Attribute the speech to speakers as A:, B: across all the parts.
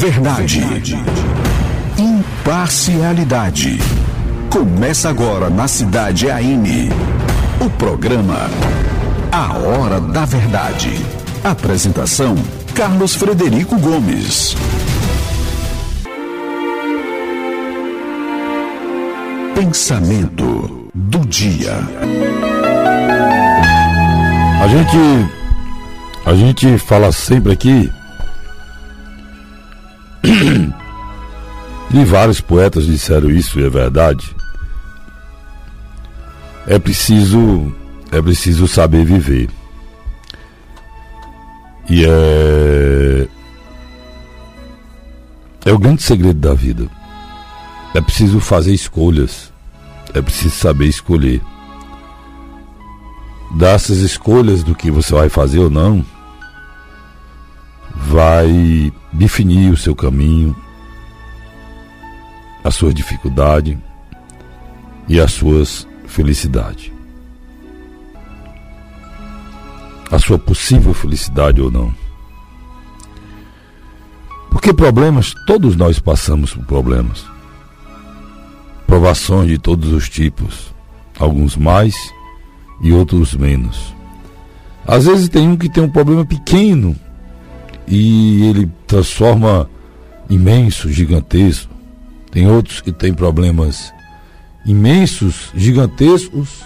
A: Verdade. Imparcialidade. Começa agora na cidade AM. O programa A Hora da Verdade. Apresentação: Carlos Frederico Gomes. Pensamento do dia.
B: A gente a gente fala sempre aqui e vários poetas disseram isso e é verdade. É preciso é preciso saber viver. E é é o grande segredo da vida. É preciso fazer escolhas é preciso saber escolher. Dessas escolhas do que você vai fazer ou não, vai definir o seu caminho, a sua dificuldade e as suas felicidades. A sua possível felicidade ou não. Porque problemas, todos nós passamos por problemas provações de todos os tipos, alguns mais e outros menos. Às vezes tem um que tem um problema pequeno e ele transforma imenso, gigantesco. Tem outros que têm problemas imensos, gigantescos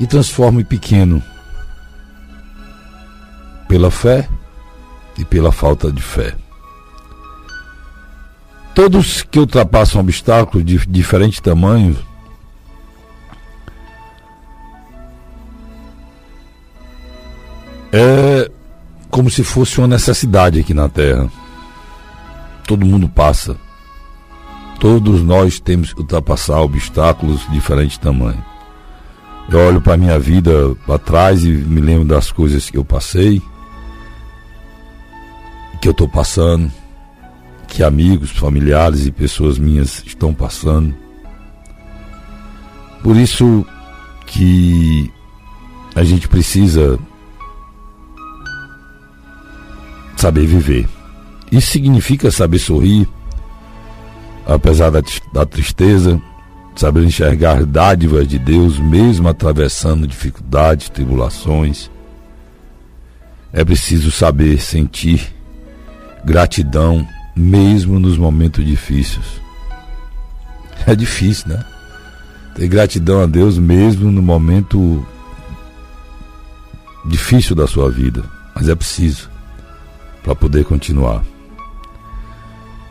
B: e transforma em pequeno pela fé e pela falta de fé. Todos que ultrapassam obstáculos de diferentes tamanhos é como se fosse uma necessidade aqui na Terra. Todo mundo passa. Todos nós temos que ultrapassar obstáculos de diferentes tamanhos. Eu olho para a minha vida para trás e me lembro das coisas que eu passei, que eu estou passando que amigos, familiares e pessoas minhas estão passando. Por isso que a gente precisa saber viver. Isso significa saber sorrir, apesar da, da tristeza, saber enxergar dádivas de Deus, mesmo atravessando dificuldades, tribulações. É preciso saber sentir gratidão mesmo nos momentos difíceis. É difícil, né? Ter gratidão a Deus mesmo no momento difícil da sua vida, mas é preciso para poder continuar.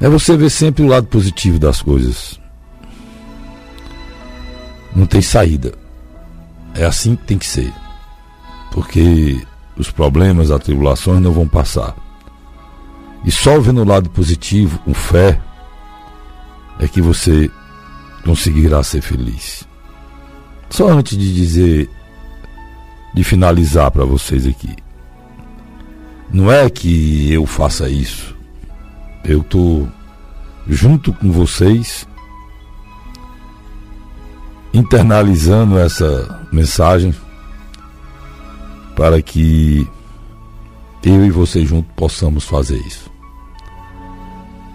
B: É você ver sempre o lado positivo das coisas. Não tem saída. É assim que tem que ser. Porque os problemas, as tribulações não vão passar. E só vendo o lado positivo, com fé, é que você conseguirá ser feliz. Só antes de dizer, de finalizar para vocês aqui. Não é que eu faça isso. Eu estou junto com vocês internalizando essa mensagem para que eu e você junto possamos fazer isso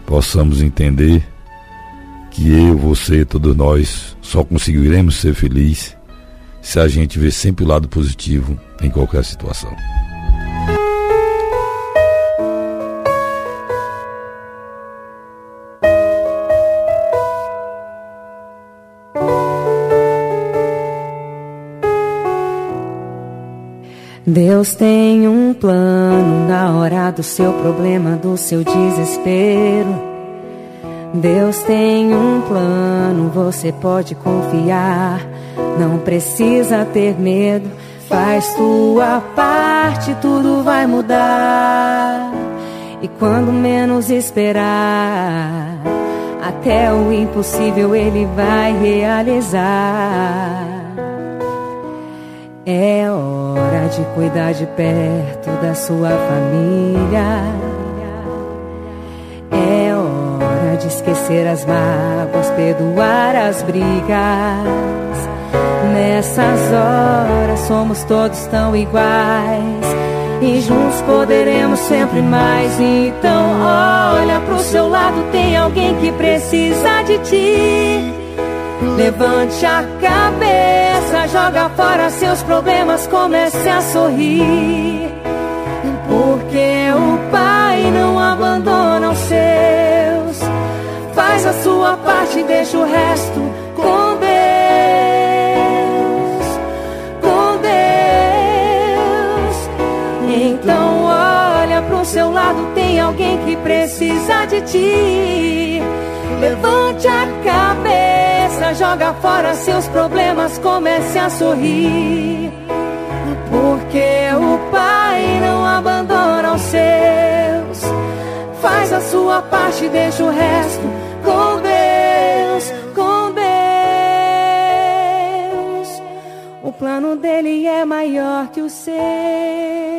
B: possamos entender que eu, você, todos nós só conseguiremos ser felizes se a gente ver sempre o lado positivo em qualquer situação.
C: Deus tem um plano na hora do seu problema, do seu desespero. Deus tem um plano, você pode confiar. Não precisa ter medo, faz tua parte, tudo vai mudar. E quando menos esperar, até o impossível ele vai realizar. É hora de cuidar de perto da sua família. É hora de esquecer as mágoas, perdoar as brigas. Nessas horas somos todos tão iguais. E juntos poderemos sempre mais. Então olha pro seu lado lado tem alguém que precisa de ti. Levante a cabeça, joga fora seus problemas, comece a sorrir. Porque o Pai não abandona os seus. Faz a sua parte, deixa o resto com Deus. Com Deus. Então olha pro seu lado, tem alguém que precisa de ti. Levante a cabeça, joga fora seus problemas, comece a sorrir. Porque o Pai não abandona os seus. Faz a sua parte, deixa o resto com Deus, com Deus. O plano dele é maior que o seu.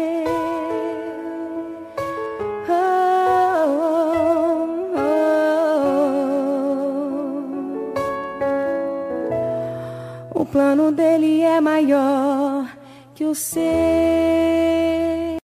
C: Plano dele é maior que o seu.